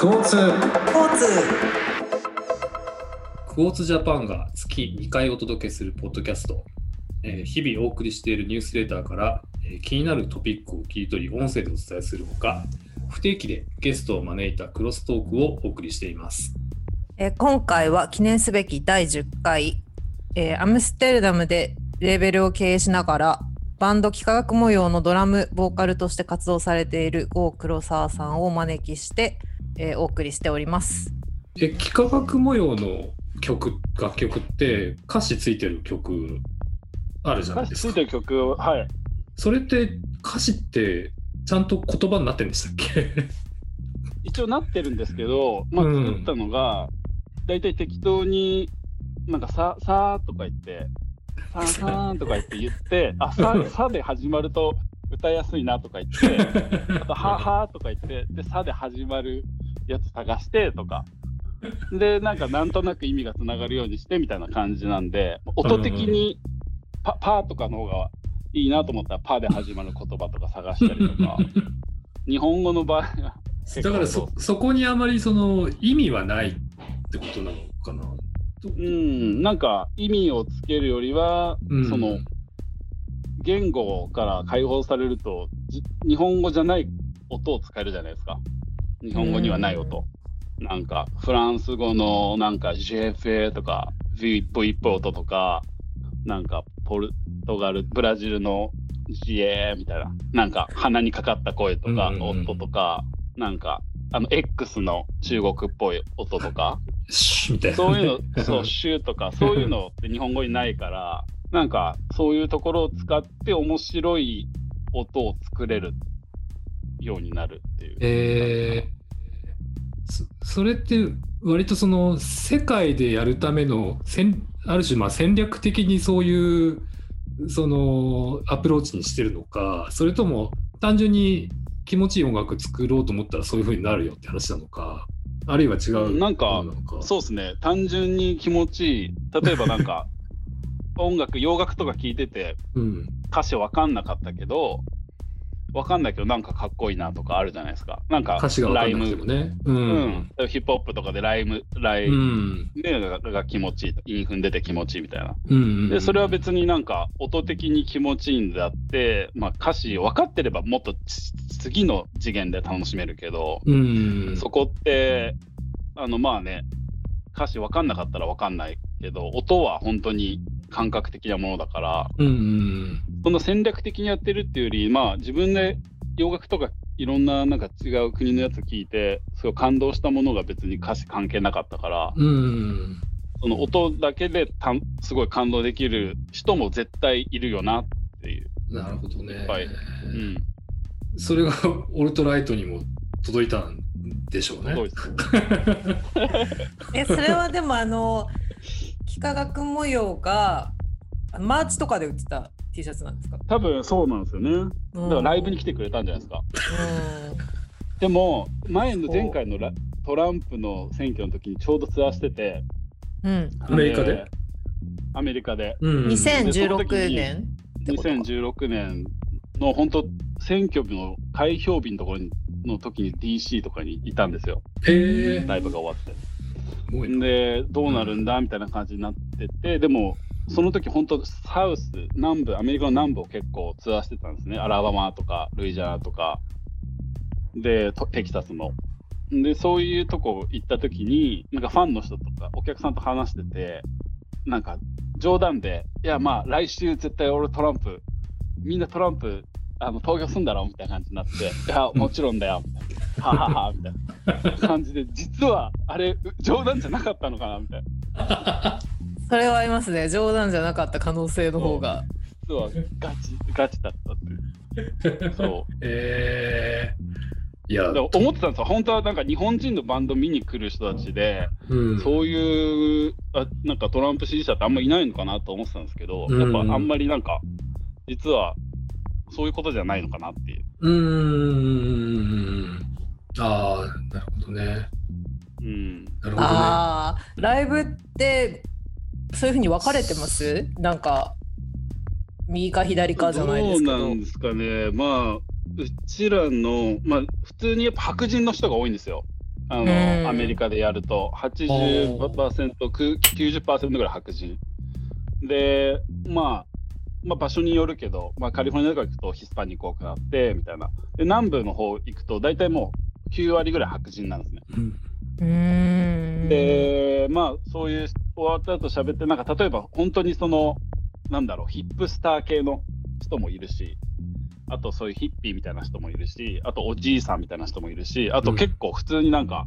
交通。交通。クォーツジャパンが月2回お届けするポッドキャスト、えー日々お送りしているニュースレターから、えー気になるトピックを切り取り音声でお伝えするほか不定期でゲストを招いたクロストークをお送りしています。えー今回は記念すべき第10回、えーアムステルダムでレーベルを経営しながらバンド幾何学模様のドラムボーカルとして活動されている郷黒沢さんをお招きして、えーお送りしております。え幾何学模様の曲楽曲って歌詞ついてる曲あるじゃないですか。歌詞ついてる曲はい。それって歌詞ってちゃんと言葉になってんでしたっけ？一応なってるんですけど、まあ、うん作ったのが、大体適当になんかさ「さ」とか言って「さんさん」とか言って言って「あさ」さで始まると歌いやすいなとか言ってあと「は」はとか言ってで「さ」で始まるやつ探してとか。でなんかなんとなく意味がつながるようにしてみたいな感じなんで音的にパパーとかの方がいいなと思ったらパーで始まる言葉とか探したりとか 日本語の場合は だからそそこにあまりその意味はないってことなのかな。うん、なんか意味をつけるよりは、うんその言語から解放されるとじ日本語じゃない音を使えるじゃないですか日本語にはない音、なんかフランス語のなんか GFA とか V 一歩一歩音とかなんかポルトガルブラジルの GA みたいななんか鼻にかかった声とかうんうんうん。音とか、なんかあの X の中国っぽい音とか。そういうの、そう、週とか、そういうのって日本語にないから、なんか、そういうところを使って面白い音を作れるようになるっていう。えーそそれって割とその世界でやるための戦ある種まあ戦略的にそういうそのアプローチにしてるのかそれとも単純に気持ちいい音楽作ろうと思ったらそういう風になるよって話なのかあるいは違うなんかそうですね、単純に気持ちいい。例えばなんか、音楽、洋楽とか聴いてて、うん歌詞わかんなかったけど、わかんないけど、なんかかっこいいなとかあるじゃないですか。なんか、歌詞が分かライム。ね。ううん。ん、ヒップホップとかでライム、ライうム、ん。ねがが気持ちいいと、インフン出て気持ちいいみたいな。うんでそれは別になんか音的に気持ちいいんであって、まあ、歌詞分かってればもっとつ次の次元で楽しめるけど、うん。そこってあのまあね歌詞分かんなかったら分かんないけど音は本当に感覚的なものだからうんうんその戦略的にやってるっていうよりまあ自分で洋楽とかいろんななんか違う国のやつ聞いてすごい感動したものが別に歌詞関係なかったから、うんその音だけでたんすごい感動できる人も絶対いるよなっていう。なるほどね。はいうん、それが alt-right にも届いたんでしょうね。そうです。えそれはでもあの幾何学模様がマーチとかで売ってた T シャツなんですか、多分そうなんですよね。だからライブに来てくれたんじゃないですか。でも前の前回のラトランプの選挙の時にちょうどツアーしてて、うん、うん、アメリカで？アメリカで。うん。2016年ってことか。2016年の本当選挙日の開票日のところにの時に DC とかにいたんですよ。ライブが終わって。でどうなるんだみたいな感じになっててでもその時本当サウス南部アメリカの南部を結構ツアーしてたんですね。アラバマとかルイジアナとか。でとテキサスの。でそういうとこ行った時になんかファンの人とかお客さんと話しててなんか冗談で「いやまあ来週絶対俺トランプみんなトランプあの投票すんだろ」みたいな感じになって「いやもちろんだよ」みたいな「ははは」みたいな。感じで実はあれ冗談じゃなかったのかなみたいな。それはありますね。冗談じゃなかった可能性の方が。実はガチガチだったっていう。そう。えー、いや。思ってたんですよ。本当はなんか日本人のバンド見に来る人たちで、うん。そういうあなんかトランプ支持者ってあんまいないのかなと思ってたんですけど、うん。やっぱあんまりなんか実はそういうことじゃないのかなっていう。うーん。ああなるほどね。うん、なるほどね。ああライブってそういうふうに分かれてます？なんか右か左かじゃないですけど。どうなんですかね。まあうちらのまあ普通にやっぱ白人の人が多いんですよ。あの、うん。アメリカでやると。80%く90%ぐらい白人。で、まあ、まあ場所によるけど、まあ、カリフォルニアとか行くとヒスパニック多くなってみたいな。で南部の方行くと大体もう9割ぐらい白人なんですね。でまあそういう終わった後喋ってなんか例えば本当にそのなんだろうヒップスター系の人もいるしあとそういうヒッピーみたいな人もいるしあとおじいさんみたいな人もいるしあとうん結構普通になんか、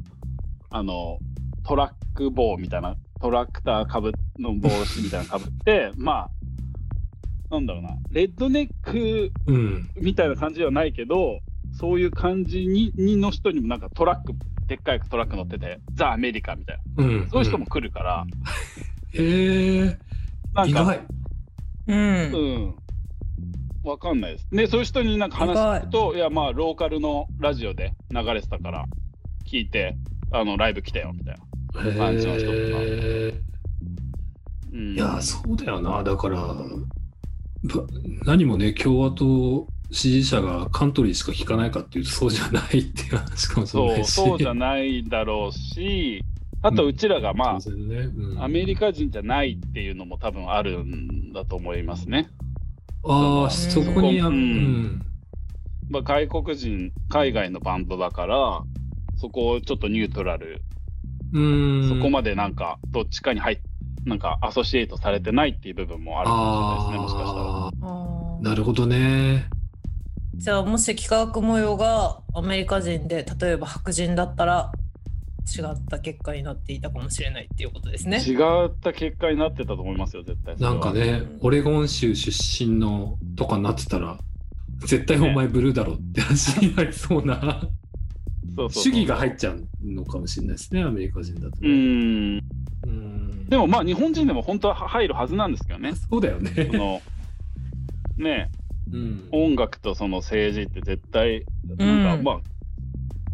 あのトラック帽みたいなトラクターかぶの帽子みたいなのかぶってまあなんだろうな。レッドネックうん。みたいな感じではないけどそういう感じににの人にもなんかトラックでっかいトラック乗っててザ・アメリカみたいな。うん。そういう人も来るから、へえなんかうん。うん。わかんないです。で、そういう人になんか話すと、いや、まあ、ローカルのラジオで流れてたから、聞いて、あの、ライブ来たよ、みたいな。感じの人とか。うん、いやそうだよな。だからば何もね共和党支持者がカントリーしか聞かないかっていうとそうじゃないっていう話かもしれなそう、いし。そうじゃないだろうし、あと、うちらが、まあ、ね。うん。アメリカ人じゃないっていうのも多分あるんだと思いますね。ああそこにあうん。うん。まあ、外国人、海外のバンドだから、そこをちょっとニュートラル。うん。そこまでなんかどっちかに入っなんかアソシエイトされてないっていう部分もあるかもしれないですね、もしかしたら。なるほどねじゃあもし幾何学模様がアメリカ人で例えば白人だったら違った結果になっていたかもしれないっていうことですね。違った結果になってたと思いますよ、絶対。なんかねオレゴン州出身のとかになってたら絶対お前ブルーだろって話になりそうなそうそう主義が入っちゃうのかもしれないですねアメリカ人だとうね。ん。うんでもまあ日本人でも本当は入るはずなんですけどね。そうだよね。そのねうん音楽とその政治って絶対なんか、うんまあ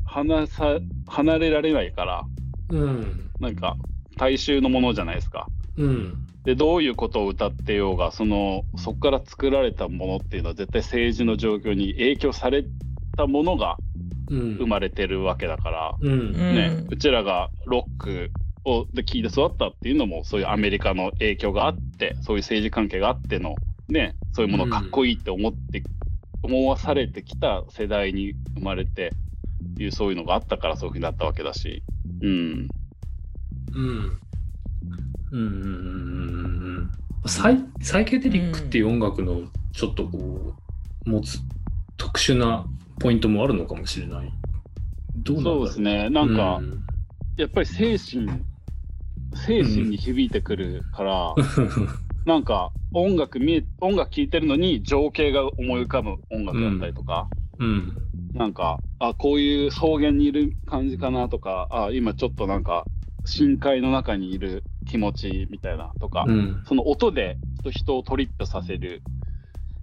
離さ離れられないからうんなんか大衆のものじゃないですか。うんでどういうことを歌ってようがそのそこから作られたものっていうのは絶対政治の状況に影響されたものがうん生まれてるわけだから、うん。うん。ねうちらがロックをで聞いて育ったっていうのもそういうアメリカの影響があってそういう政治関係があっての、ね、そういうものをかっこいいって思って、思わされてきた世代に生まれていうそういうのがあったからそういうふうになったわけだし。うん。うん。うん。うん。うん。うん。サイサイケデリックっていう音楽のちょっとこう持つ特殊なポイントもあるのかもしれない。どうなんそうですね。なんか、うん。やっぱり精神精神に響いてくるから、なんか音楽見え音楽聴いてるのに情景が思い浮かぶ音楽だったりとか、うん。なんかあこういう草原にいる感じかなとかあ今ちょっとなんか深海の中にいる気持ちみたいなとか、うん。その音で人をトリップさせる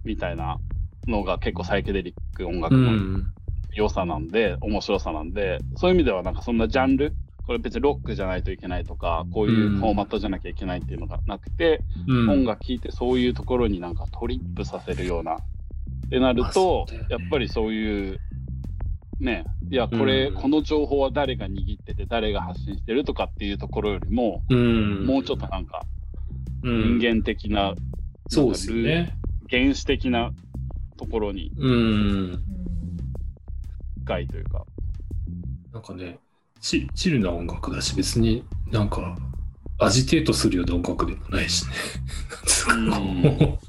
みたいなのが結構サイケデリック音楽うのん。良さなんで、面白さなんで、そういう意味ではなんかそんなジャンル、これ別にロックじゃないといけないとか、こういうフォーマットじゃなきゃいけないっていうのがなくて、うん。音楽聴いてそういうところになんかトリップさせるような、ってなると、ね。やっぱりそういう、ね、いや、これ、うん。この情報は誰が握ってて、誰が発信してるとかっていうところよりも、うん。もうちょっとなんかうん。人間的な、そうですよね。原始的なところにうん深いというか、なんかねチチルな音楽だし別になんかアジテートするような音楽でもないしね。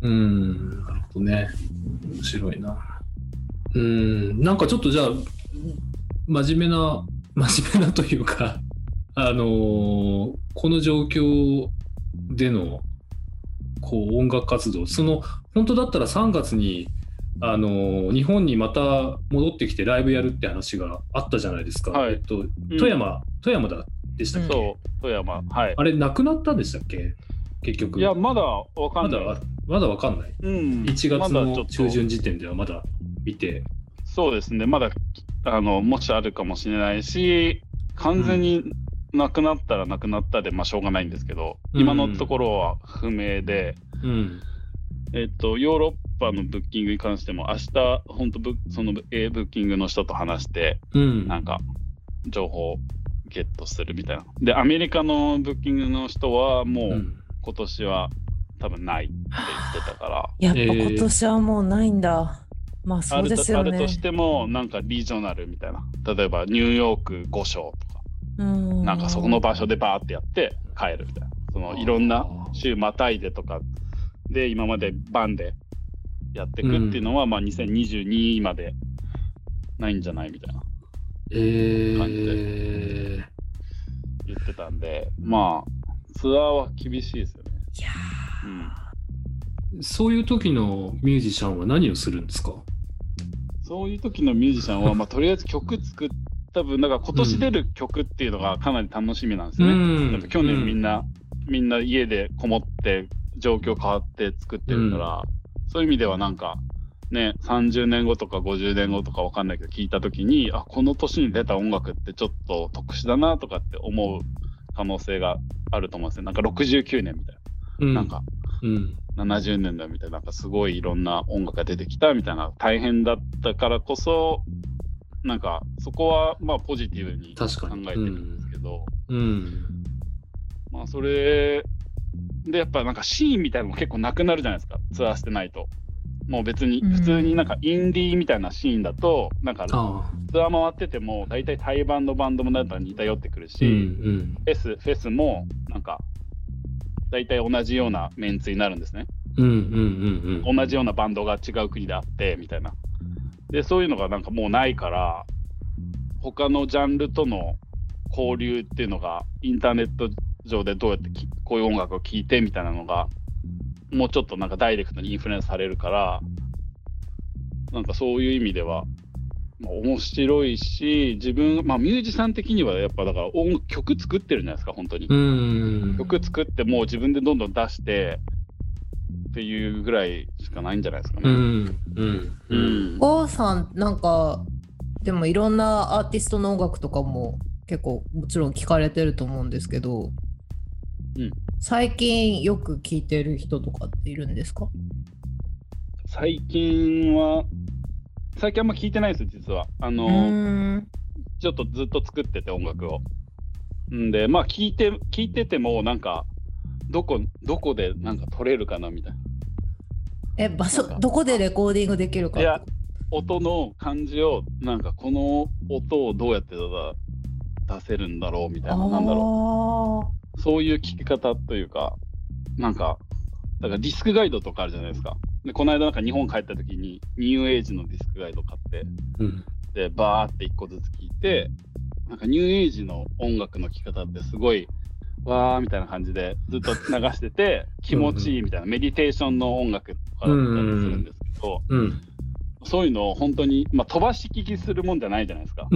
うん、なるほどね。面白いな。うん、なんかちょっとじゃあ、真面目な、真面目なというか、あのーこの状況での、こう、音楽活動、その、本当だったら3月に、あのー日本にまた戻ってきてライブやるって話があったじゃないですか。はいえっと、うん富山、富山だでしたっけ、そう、富山、はい。あれ、なくなったんでしたっけ？結局。いや、まだわかまだんない。まだわかんない。うん、1月の中旬時点ではまだ見て。そうですね、まだあのもしあるかもしれないし、完全になくなったらなくなったで、まあ、しょうがないんですけど、うん今のところは不明で、うん。えっと、ヨーロッパのブッキングに関しても、明日、本当ブその、えーブッキングの人と話して、うん。なんか、情報をゲットするみたいな。で、アメリカのブッキングの人は、もう、うん今年は多分ないって言ってたから、やっぱえー今年はもうないんだ。まあそうあるですよねとあると。しても、なんかリージョナルみたいな。例えば、ニューヨーク5章とか、うんなんかそこの場所でバーってやって帰るみたいな。そのいろんな週またいでとかで、今までバンでやっていくっていうのは、まあ2022までないんじゃないみたいなえー、言ってたんで、まあ、ツアーは厳しいですよね。いやうん。そういう時のミュージシャンは何をするんですか？そういう時のミュージシャンは、まあ、とりあえず曲作っ多分だから今年出る曲っていうのがかなり楽しみなんですよね。うん。去年みんな、みんな家でこもって状況変わって作ってるから、そういう意味ではなんかね30年後とか50年後とかわかんないけど聞いた時にあこの年に出た音楽ってちょっと特殊だなとかって思う可能性があると思うんですよ。なんか69年みたいうんな。なんかうん。70年代みたいな、なんかすごいいろんな音楽が出てきたみたいな、大変だったからこそ、なんかそこはまあポジティブに考えてるんですけど、うん。まあそれでやっぱなんかシーンみたいなのも結構なくなるじゃないですか、ツアーしてないと。もう別にうん普通になんかインディーみたいなシーンだと、なんかツ。アー回ってても大体対バンドバンドもなんか似たよってくるし、うんうん。フェス、フェスもなんか大体同じようなメンツになるんですね。うんうんうんうん。同じようなバンドが違う国であってみたいな。でそういうのがなんかもうないから他のジャンルとの交流っていうのがインターネット上でどうやってきこういう音楽を聴いてみたいなのがもうちょっとなんかダイレクトにインフルエンスされるからなんかそういう意味では、まあ、面白いし自分まあミュージシャン的にはやっぱだから音曲作ってるじゃないですか本当に。うん。曲作ってもう自分でどんどん出してっていうぐらいしかないんじゃないですかね。うんうんう。うんんゴーさんなんかでもいろんなアーティストの音楽とかも結構もちろん聞かれてると思うんですけど、うん。最近よく聞いてる人とかっているんですか？最近は最近あんま聞いてないです実は。あの、ちょっとずっと作ってて音楽を。んでまあ聞いて聞いててもなんかどこどこでなんか撮れるかなみたいな。え場所どこでレコーディングできるかいや音の感じをなんかこの音をどうやってだ出せるんだろうみたいな。なんだろうそういう聞き方というか、なんか、だからディスクガイドとかあるじゃないですか。で、この間なんか日本帰った時に、ニューエイジのディスクガイド買って、うん。で、バーって一個ずつ聞いて、なんかニューエイジの音楽の聴き方ってすごい、わーみたいな感じでずっと流してて、気持ちいいみたいな、メディテーションの音楽とかだったりするんですけど、うん。そういうのを本当に、まあ、飛ばし聞きするもんじゃないじゃないですか。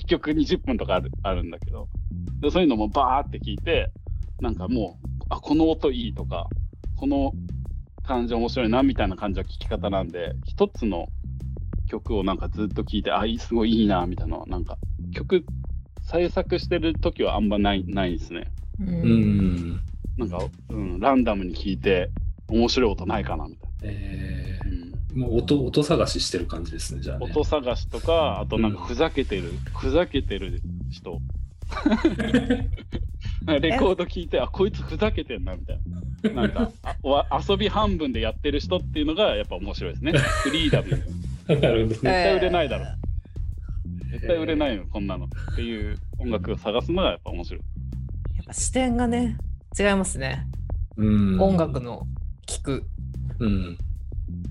うん。ううんうんん。1曲20分とかあるあるんだけどでそういうのもバーって聞いてなんかもうあこの音いいとかこの感じ面白いなみたいな感じの聞き方なんで一つの曲をなんかずっと聞いてあいいすごいいいなみたいななんか曲制作してる時はあんまないないですねうん。なんか、うん、ランダムに聞いて面白い音ないかなみたいえな、うんー、もう音音探ししてる感じですね、じゃあ、ね。音探しとかあとなんかうん。ふざけてる、ふざけてる人。レコード聞いてあこいつふざけてんなみたいな。なんかあわ遊び半分でやってる人っていうのがやっぱ面白いですね。フリーダム絶。対売れないだろ絶対売れないよこんなのっていう音楽を探すのがやっぱ面白い。やっぱ視点がね違いますね、うん。音楽の聞く。うん。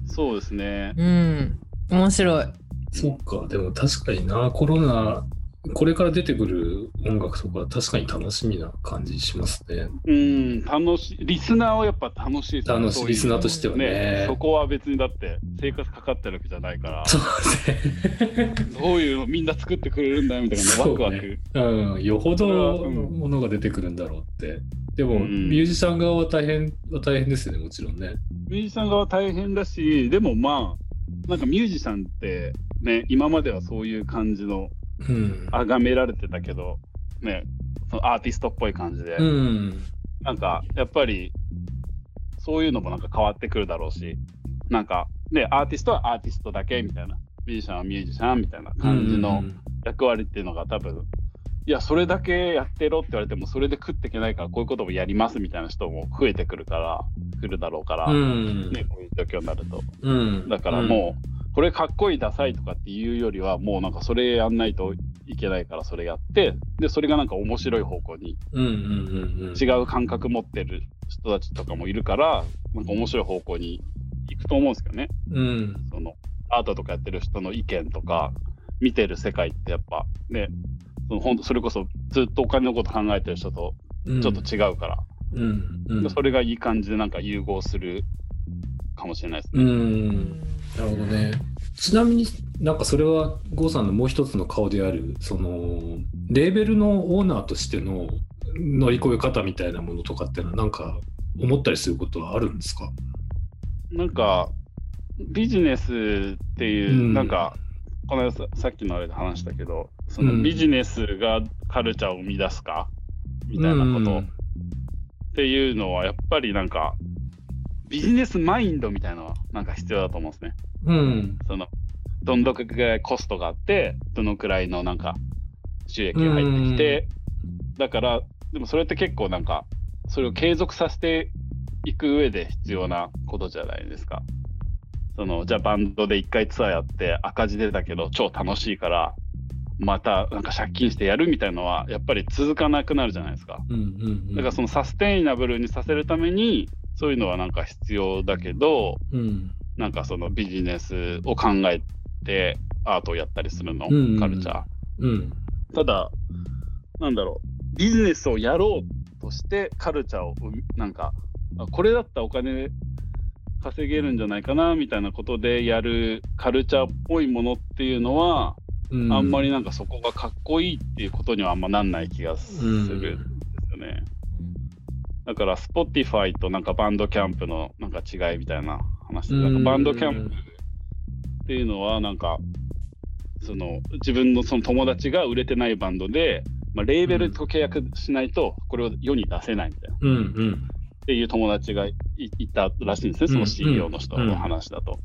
そうですね。うん。面白い。そっか、でも確かにな、コロナ、これから出てくる音楽とか、確かに楽しみな感じしますね。うん楽しいリスナーはやっぱ楽しい楽しい、リスナーとしてはね。そこは別にだって生活かかってるわけじゃないからそうですね。どういうのみんな作ってくれるんだみたいなワクワク、うん、よほどうんものが出てくるんだろうって。でも、うんミュージシャン側は大変は大変ですよね、もちろんね。ミュージシャン側は大変だし、でもまあ、なんかミュージシャンって、ね、今まではそういう感じの、うん。崇められてたけど、ね、そのアーティストっぽい感じで、うん。なんかやっぱり、そういうのもなんか変わってくるだろうし、なんか、で、アーティストはアーティストだけみたいな、ミュージシャンはミュージシャンみたいな感じの役割っていうのが多分、いや、それだけやってろって言われても、それで食っていけないから、こういうこともやりますみたいな人も増えてくるから、来るだろうから、うん。ね、こういう状況になると。うん。だからもう、これかっこいいダサいとかっていうよりは、もうなんかそれやんないといけないから、それやって、で、それがなんか面白い方向に違う感覚持ってる人たちとかもいるから、なんか面白い方向に行くと思うんですけどね。うん。そのアートとかやってる人の意見とか、見てる世界ってやっぱね、そのほんとそれこそずっとお金のこと考えてる人とうん。ちょっと違うから、うん。うん。でそれがいい感じでなんか融合するかもしれないですうね。んなるほどね。ちなみになんかそれは郷さんのもう一つの顔であるそのレーベルのオーナーとしての乗り越え方みたいなものとかっていうのはなんか思ったりすることはあるんですか？なんかビジネスっていう、うん。なんかこの間ささっきのあれで話したけどそのうん。ビジネスがカルチャーを生み出すかみたいなことっていうのはやっぱりなんかビジネスマインドみたいなのはなんか必要だと思うんですね。うんそのどんどくらいコストがあってどのくらいのなんか収益が入ってきて、だからでもそれって結構なんかそれを継続させていく上で必要なことじゃないですか。そのじゃあバンドで1回ツアーやって赤字出たけど超楽しいからまたなんか借金してやるみたいのはやっぱり続かなくなるじゃないですか。うんうんうんだからそのサステイナブルにさせるためにそういうのはなんか必要だけどうん。なんかそのビジネスを考えてアートをやったりするの、うんうん。うんカルチャー。うん。ただ、なんだろう、ビジネスをやろうとしてカルチャーをなんか、あこれだったらお金稼げるんじゃないかなみたいなことでやるカルチャーっぽいものっていうのは、うん。あんまりなんかそこがかっこいいっていうことにはあんまなんない気がするんですよね。だから、Spotify となんかバンドキャンプのなんか違いみたいな話で、なんかバンドキャンプっていうのはなんか、その自分のその友達が売れてないバンドで、まあ、レーベルと契約しないとこれを世に出せないみたいな、うんうん。っていう友達がいいたらしいんですね、その CEO の人の話だと。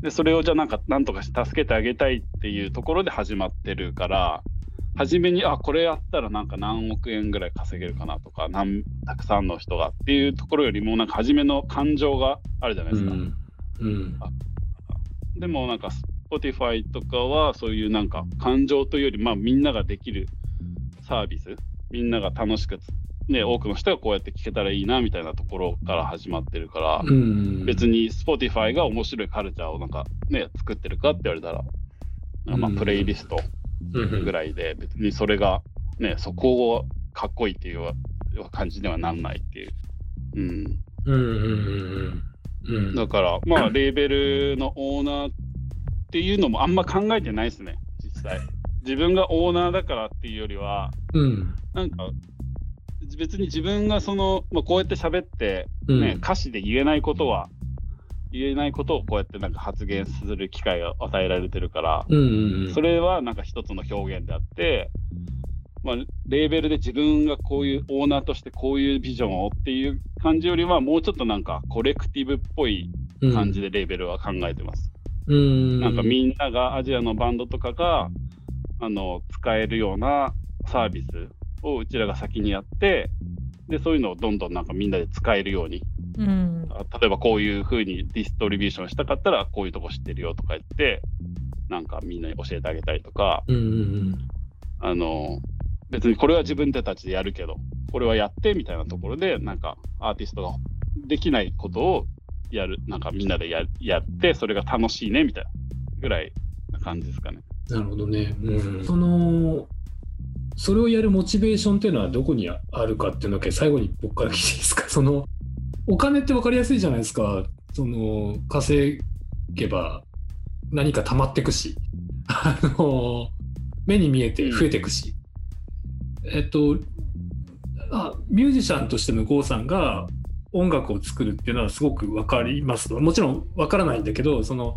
で、それをじゃあなんかなんとかして助けてあげたいっていうところで始まってるから、初めに、あ、これやったらなんか何億円ぐらい稼げるかなとか、なん。たくさんの人がっていうところよりも、なんか初めの感情があるじゃないですか。うん。うん。でもなんか Spotify とかはそういうなんか感情というよりまあみんなができるサービスみんなが楽しくね多くの人がこうやって聞けたらいいなみたいなところから始まってるから、うん。別に Spotify が面白いカルチャーをなんかね作ってるかって言われたら、まあうん。プレイリストうんぐらいで別にそれがねそこをかっこいいっていう感じではなんないっていう。うん。うんうんうんうん。だから、まあ、レーベルのオーナーっていうのもあんま考えてないですね、実際。自分がオーナーだからっていうよりは、うん。なんか、別に自分がその、まあ、こうやって喋って、うん。ね歌詞で言えないことは、言えないことをこうやってなんか発言する機会が与えられてるから、うんうんそれはなんか一つの表現であって、まあ、レーベルで自分がこういうオーナーとしてこういうビジョンをっていう感じよりはもうちょっとなんかコレクティブっぽい感じでレーベルは考えてます。うんなんかみんながアジアのバンドとかがあの使えるようなサービスをうちらが先にやってでそういうのをどんどんなんかみんなで使えるようにうんあ例えばこういう風にディストリビューションしたかったらこういうとこ知ってるよとか言ってなんかみんなに教えてあげたりとかうんうんあの別にこれは自分たちでやるけどこれはやってみたいなところでなんかアーティストができないことをやるなんかみんなでややってそれが楽しいねみたいなぐらいな感じですかね。なるほどね。うん、そのそれをやるモチベーションっていうのはどこにあるかっていうのだけ最後に僕から聞いていいですか？そのお金って分かりやすいじゃないですか。その稼げば何か溜まってくし。あの目に見えて増えてくし、えっとあミュージシャンとしての郷さんが音楽を作るっていうのはすごく分かりますもちろん分からないんだけどその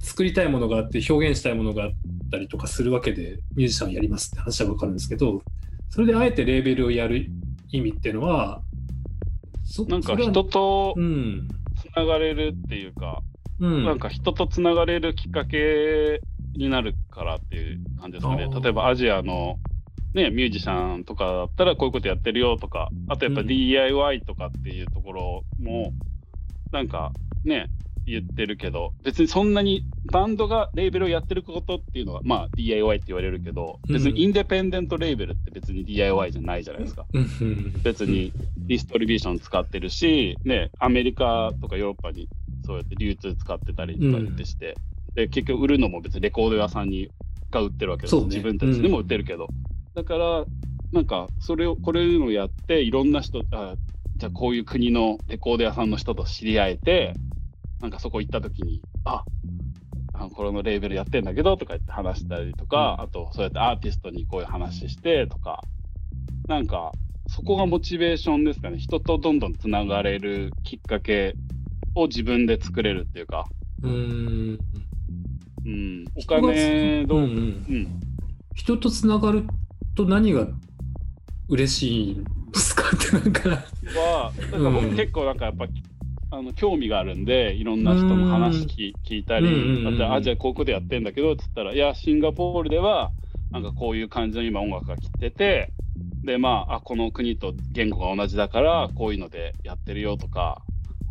作りたいものがあって表現したいものがあったりとかするわけでミュージシャンをやりますって話は分かるんですけどそれであえてレーベルをやる意味っていうのはそなんか人とうん。つながれるっていうか、うん。なんか人とつながれるきっかけになるからっていう感じですかね例えばアジアの、ね、ミュージシャンとかだったらこういうことやってるよとか、あとやっぱうん DIY とかっていうところも、なんかね、言ってるけど、別にそんなにバンドがレーベルをやってることっていうのは、まあ DIY って言われるけど、別にインデペンデントレーベルって別に DIY じゃないじゃないですか。うん。うん。別にディストリビューション使ってるし、ね、アメリカとかヨーロッパにそうやって流通使ってたりとかってして、で結局売るのも別にレコード屋さんにが売ってるわけです、ね。自分たちでも売ってるけど、だからなんかそれをこれをやっていろんな人あじゃあこういう国のレコード屋さんの人と知り合えてなんかそこ行った時にああこれのレーベルやってんだけどとか言って話したりとか、あとそうやってアーティストにこういう話してとかなんかそこがモチベーションですかね人とどんどんつながれるきっかけを自分で作れるっていうか、うん。うん、お金どう、うんううんん。人とつながると何が嬉しいんですか？ってなんか。はなんか僕うん結構なんかやっぱ、あの興味があるんでいろんな人の話聞聞いたり、うん。うんうんあとあじゃあこことやってんだけどっつったらいやシンガポールではなんかこういう感じの今音楽が来ててでまああこの国と言語が同じだからこういうのでやってるよとか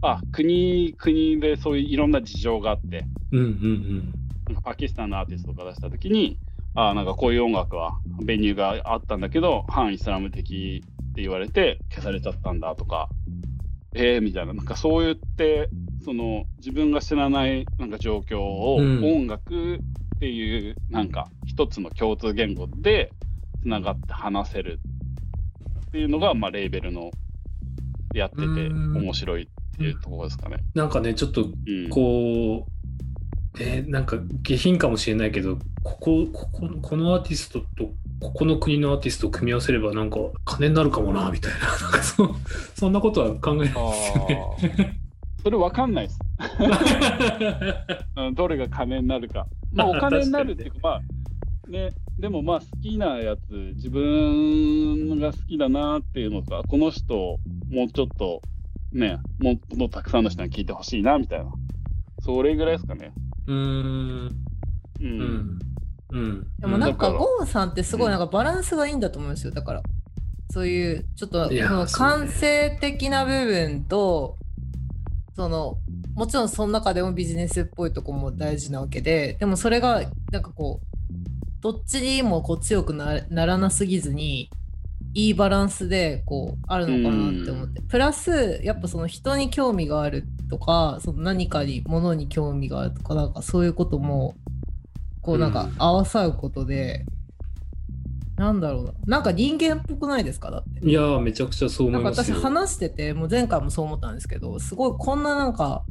あ国国でそういういろんな事情があってうんうんなんかパキスタンのアーティストとか出した時にあなんかこういう音楽はベニューがあったんだけど反イスラム的って言われて消されちゃったんだとかえー、みたいな。なんかそう言ってその自分が知らないなんか状況をうん。音楽っていうなんか一つの共通言語でつながって話せるっていうのが、まあ、レーベルのやっててうん。面白いっていうところですかね。なんかねちょっとうん、こう、えーなんか下品かもしれないけどこここここのアーティストとここの国のアーティストを組み合わせればなんか金になるかもなみたいな なんかそそんなことは考えないですよね。それわかんないです。うんどれが金になるか。まあ、お金になるっていうか、まあ、ね、でもまあ、好きなやつ、自分が好きだなっていうのか、この人、もうちょっと、ね、もっとたくさんの人に聞いてほしいなみたいな。それぐらいですかね。うーんう。うんんうん。でもなんかだから。ゴーさんってすごいなんかバランスがいいんだと思うんですよ。だから。そういうちょっとその感性的な部分とそのもちろんその中でもビジネスっぽいとこも大事なわけででもそれがなんかこうどっちにもこう強くなならなすぎずにいいバランスでこうあるのかなって思って。プラスやっぱその人に興味があるとかその何かにものに興味があるとかなんかそういうこともこうなんかうん。合わさることで、なんだろうな。なんか人間っぽくないですか？だって。いやーめちゃくちゃそうなんか私思いますよ。話しててもう前回もそう思ったんですけどすごいこんななんか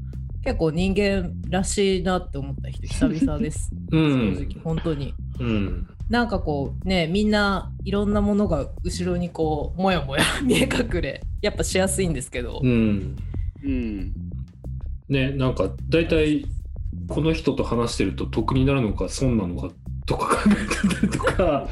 結構人間らしいなって思った人久々です、うん。正直本当に。うん。なんかこうねみんないろんなものが後ろにこうもやもや見え隠れやっぱしやすいんですけど、うん。うん。ねなんか大体この人と話してると得になるのか損なのかとか考えてたりとか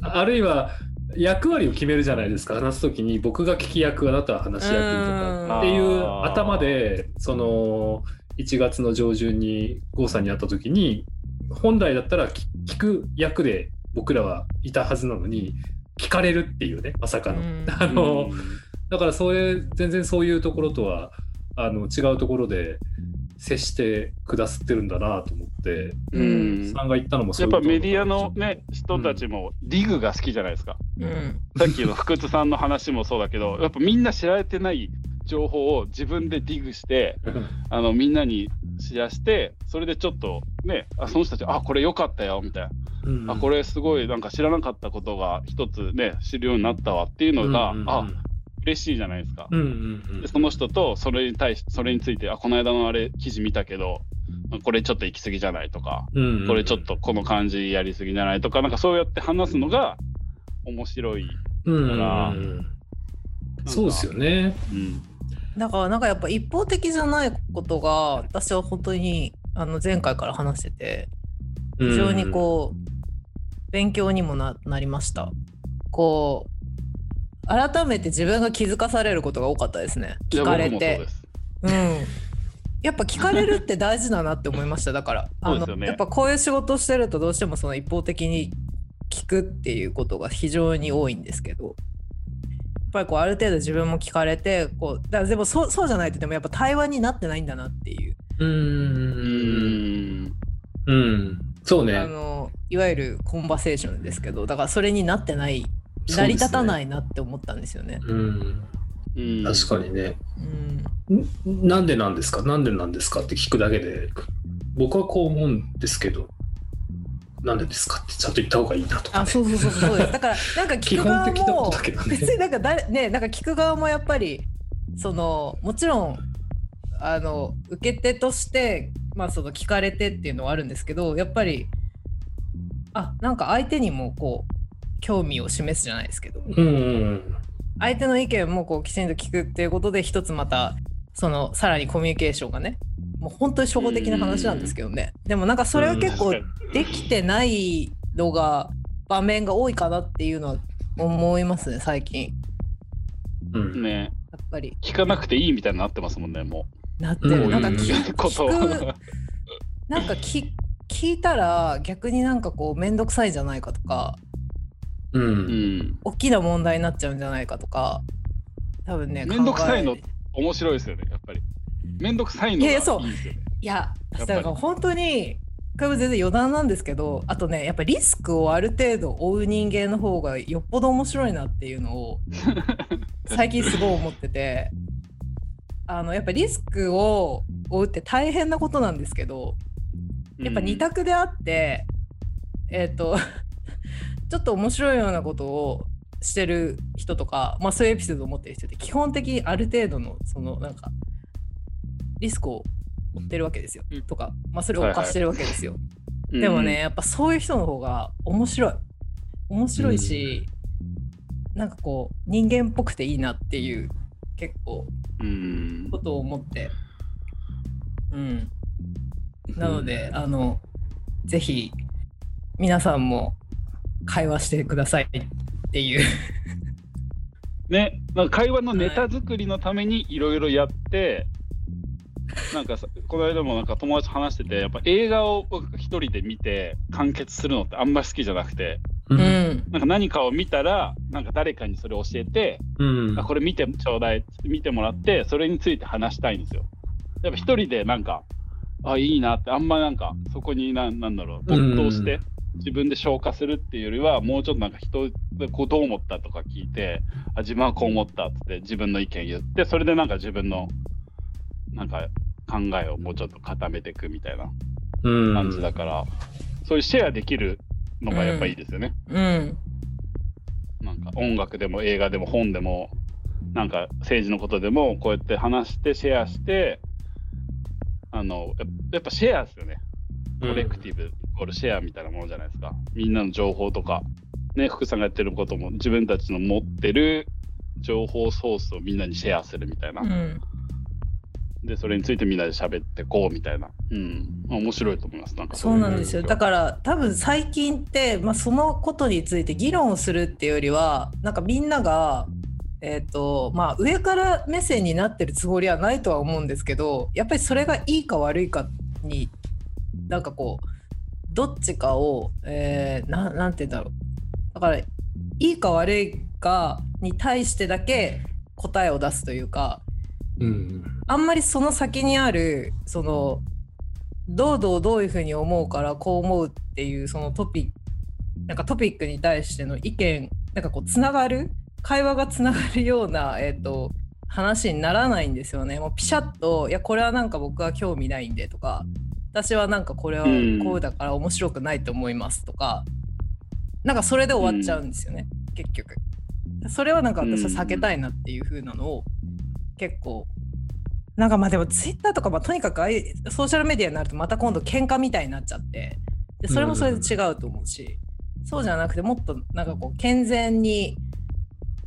あるいは役割を決めるじゃないですか。話す時に僕が聞き役あなたは話し役とかっていう頭でその1月の上旬に郷さんに会った時に本来だったら聞聞く役で僕らはいたはずなのに聞かれるっていうねまさかの。うん。あのだからそれ全然そういうところとはあの違うところで接してくださってるんだなと思って、うん。さんが言ったのもそやっういうことぱメディアのね、人たちもディグが好きじゃないですか。うん。さっきの福津さんの話もそうだけど、やっぱみんな知られてない情報を自分でディグして、あのみんなにシェアして、それでちょっとね、あその人たち、あこれ良かったよみたいうん。な、あこれすごいなんか知らなかったことが一つね、知るようになったわっていうのが、うんうんうん。あ嬉しいじゃないですか。うんうんうんでその人とそれに対しそれについて、あこの間のあれ記事見たけど、これちょっと行き過ぎじゃないとか、うんうんこれちょっとこの感じやりすぎじゃないとか、なんかそうやって話すのが面白い。うんうんうんからそうですよね。うん。だからなんかやっぱ一方的じゃないことが私は本当にあの前回から話してて非常にこう、勉強にもななりました。こう改めて自分が気づかされることが多かったですね。聞かれて。ううん。やっぱ聞かれるって大事だなって思いましただから。あの、ねやっぱこういう仕事してるとどうしてもその一方的に聞くっていうことが非常に多いんですけど。やっぱりこうある程度自分も聞かれてこうだからでもそうそうじゃないとでもやっぱ対話になってないんだなっていう、う。うん。ん。うん。そうあね。のいわゆるコンバセーションですけどだからそれになってない成り立たないなって思ったんですよね。うん。うん確かにね。うんんなんでなんですか？なんでなんですかって聞くだけで、僕はこう思うんですけど、なんでですかってちゃんと言った方がいいなとか、ね。あそうそうそうそうですだから なんか基聞く側もとだけどね別。になんか誰ねなんか聞く側もやっぱりそのもちろんあの受け手としてまあその聞かれてっていうのはあるんですけどやっぱりあなんか相手にもこう興味を示すじゃないですけど。うんうんうん。相手の意見もこうきちんと聞くっていうことで一つまたそのさらにコミュニケーションがねもう本当に初歩的な話なんですけどね。でもなんかそれを結構うんできてないのが場面が多いかなっていうのは思いますね最近。うん。ね。やっぱり。聞かなくていいみたいになってますもんねもなってうんるなんか聞ことなんか聞聞いたら逆になんかこう面倒くさいんじゃないかとかう。うん。ん大きな問題になっちゃうんじゃないかとか多分ねめんどくさいの面白いですよねやっぱり。めんどくさいのがいいいやいやそう。ですよね。いやだから本当にこれも全然余談なんですけどあとねやっぱリスクをある程度負う人間の方がよっぽど面白いなっていうのを 最近すごい思っててあのやっぱリスクを負うって大変なことなんですけどやっぱ二択であって、えっ、とちょっと面白いようなことをしてる人とか、まあ、そういうエピソードを持ってる人って基本的にある程度のそのなんかリスクを負ってるわけですよ、うん。とか、まあ、それを犯してるわけですよ、うんでもねやっぱそういう人の方が面白い。面白いし、なんかこう人間っぽくていいなっていう結構うん。ことを思って。うん。なので、あの、ぜひ、皆さんも会話してくださいっていう。ね、なんか会話のネタ作りのためにいろいろやって、なんかさこの間もなんか友達と話しててやっぱ映画を僕一人で見て完結するのってあんまり好きじゃなくてう。うんん。なんか何かを見たらなんか誰かにそれを教えて、うんあこれ見てちょうだい見てもらってそれについて話したいんですよ。やっぱ一人でなんかあいいなってあんまなんかそこになんなんだろう没頭して自分で消化するっていうよりはもうちょっとなんか人でこうどう思ったとか聞いてあ自分はこう思ったって自分の意見言ってそれでなんか自分のなんか考えをもうちょっと固めていくみたいなうん感じだから、そういうシェアできるのがやっぱいいですよね。うん。なんか音楽でも映画でも本でもなんか政治のことでもこうやって話してシェアしてあのややっぱシェアですよねコレクティブ、イコールシェアみたいなものじゃないですか。みんなの情報とか。ね福さんがやってることも自分たちの持ってる情報ソースをみんなにシェアするみたいな、うん。でそれについてみんなで喋ってこうみたいな。うん。まあ面白いと思います。なんか。そうなんですよ。だかから多分最近って、まあ、そのことについて議論をするっていうよりは、なんかみんなが、えっ、と、まあ上から目線になってるつもりはないとは思うんですけど、やっぱりそれがいいか悪いかに、なんかこう、どっちかを、えー、ななんて言うんだろう。だから、いいか悪いかに対してだけ答えを出すというか、うんあんまりその先にあるそのどうどうどういうふうに思うからこう思うっていうそのトピックなんかトピックに対しての意見なんかこうつながる会話がつながるような、えー、と話にならないんですよね。もうピシャッと「いやこれはなんか僕は興味ないんで」とか「私はなんかこれはこうだから面白くないと思います」とかなんかそれで終わっちゃうんですよね、結局。それはなんか私は避けたいなっていう風なのを結構。なんかまあでもツイッターとかまあとにかくソーシャルメディアになるとまた今度喧嘩みたいになっちゃってでそれもそれで違うと思うし、そうじゃなくてもっとなんかこう健全に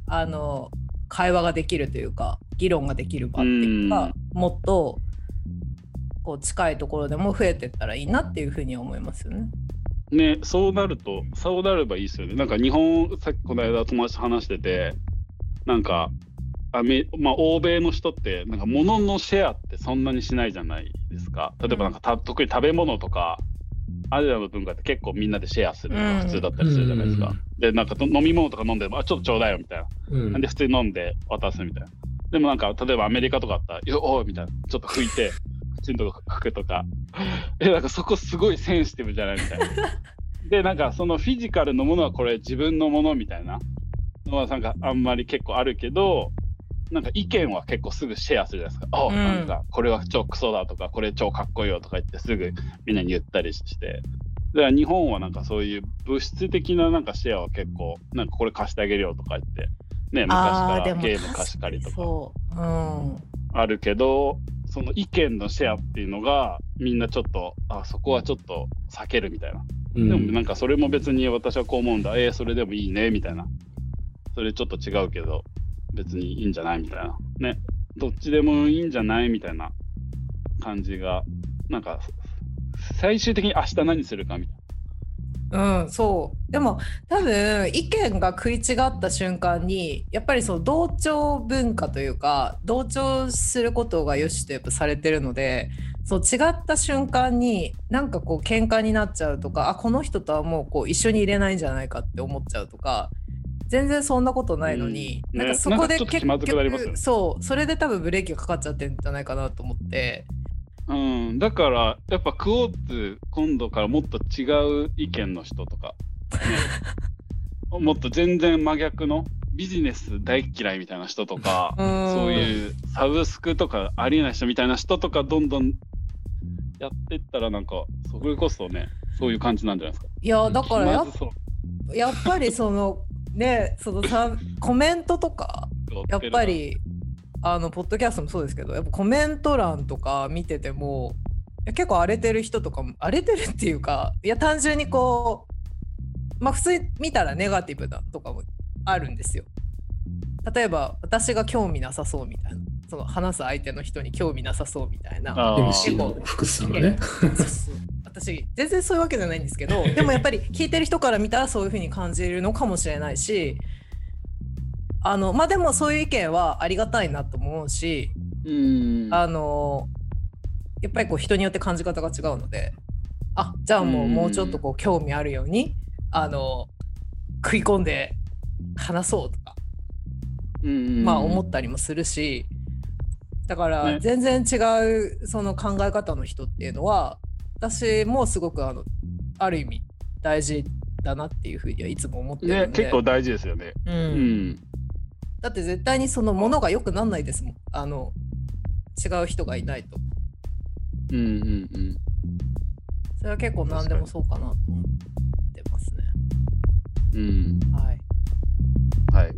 あの会話ができるというか議論ができる場っていうか、もっとこう近いところでも増えてったらいいなっていうふうには思いますよね。ね、そうなると、そうなればいいですよね。なんか日本、さっきこの間友達と話してて、なんかアメ、まあ、欧米の人ってなんか物のシェアってそんなにしないじゃないですか例えばなんかた特に食べ物とかアジアの文化って結構みんなでシェアするのが普通だったりするじゃないですか。うんでなんか飲み物とか飲んでもあちょっとちょうだいよみたいな。うんで普通に飲んで渡すみたいな。でもなんか例えばアメリカとかだったら「よおい」みたいなちょっと拭いて口のとこ拭くとか。えなんかそこすごいセンシティブじゃないみたいな。でなんかそのフィジカルのものはこれ自分のものみたいなのはなんかあんまり結構あるけどなんか意見は結構すぐシェアするじゃないですか。あ、うん。なんかこれは超クソだとかこれ超かっこいいよとか言ってすぐみんなに言ったりして。だから日本はなんかそういう物質的ななんかシェアは結構なんかこれ貸してあげるよとか言って。ね昔から。ゲーム貸し借りとか。あるけどその意見のシェアっていうのがみんなちょっとあそこはちょっと避けるみたいな、うん。でもなんかそれも別に私はこう思うんだ。えー、それでもいいねみたいな。それちょっと違うけど別にいいんじゃないみたいな。ね。どっちでもいいんじゃないみたいな感じがなんか最終的に明日何するかみたいうん、そう。でも多分意見が食い違った瞬間にやっぱりその同調文化というか同調することが良しとやっぱされてるのでそう違った瞬間になんかこう喧嘩になっちゃうとかあこの人とはもうこう一緒に入れないんじゃないかって思っちゃうとか全然そんなことないのに、うんね。なんかそこで結局そうそれで多分ブレーキがかかっちゃってるんじゃないかなと思って。な、うん、だからやっぱクオーツ今度からもっと違う意見の人とか、ね、もっと全然真逆のビジネス大嫌いみたいな人とか、うん。そういうサブスクとかありえない人みたいな人とかどんどんやっていったらなんかそれこそねそういう感じなんじゃないですか。いやだからややっぱりそのねそのさコメントとかやっぱりあのポッドキャストもそうですけどやっぱコメント欄とか見てても結構荒れてる人とかも荒れてるっていうかいや単純にこうまあ普通に見たらネガティブなとかもあるんですよ。例えば私が興味なさそうみたいなその話す相手の人に興味なさそうみたいなあー MC の福士さんがね。私全然そういうわけじゃないんですけどでもやっぱり聞いてる人から見たらそういうふうに感じるのかもしれないしあのまあでもそういう意見はありがたいなと思うしうん。あのやっぱりこう人によって感じ方が違うのであじゃあもううん。もうちょっとこう興味あるようにあの食い込んで話そうとかうん。まあ思ったりもするしだからね。全然違うその考え方の人っていうのは私もすごくあのある意味大事だなっていうふうにはいつも思ってるで、結構大事ですよね。う、うんんだって絶対にそのものが良くなんないですもん。あの違う人がいないと。うんうんうん。それは結構何でもそうかなと思ってますね。うん。はい。はい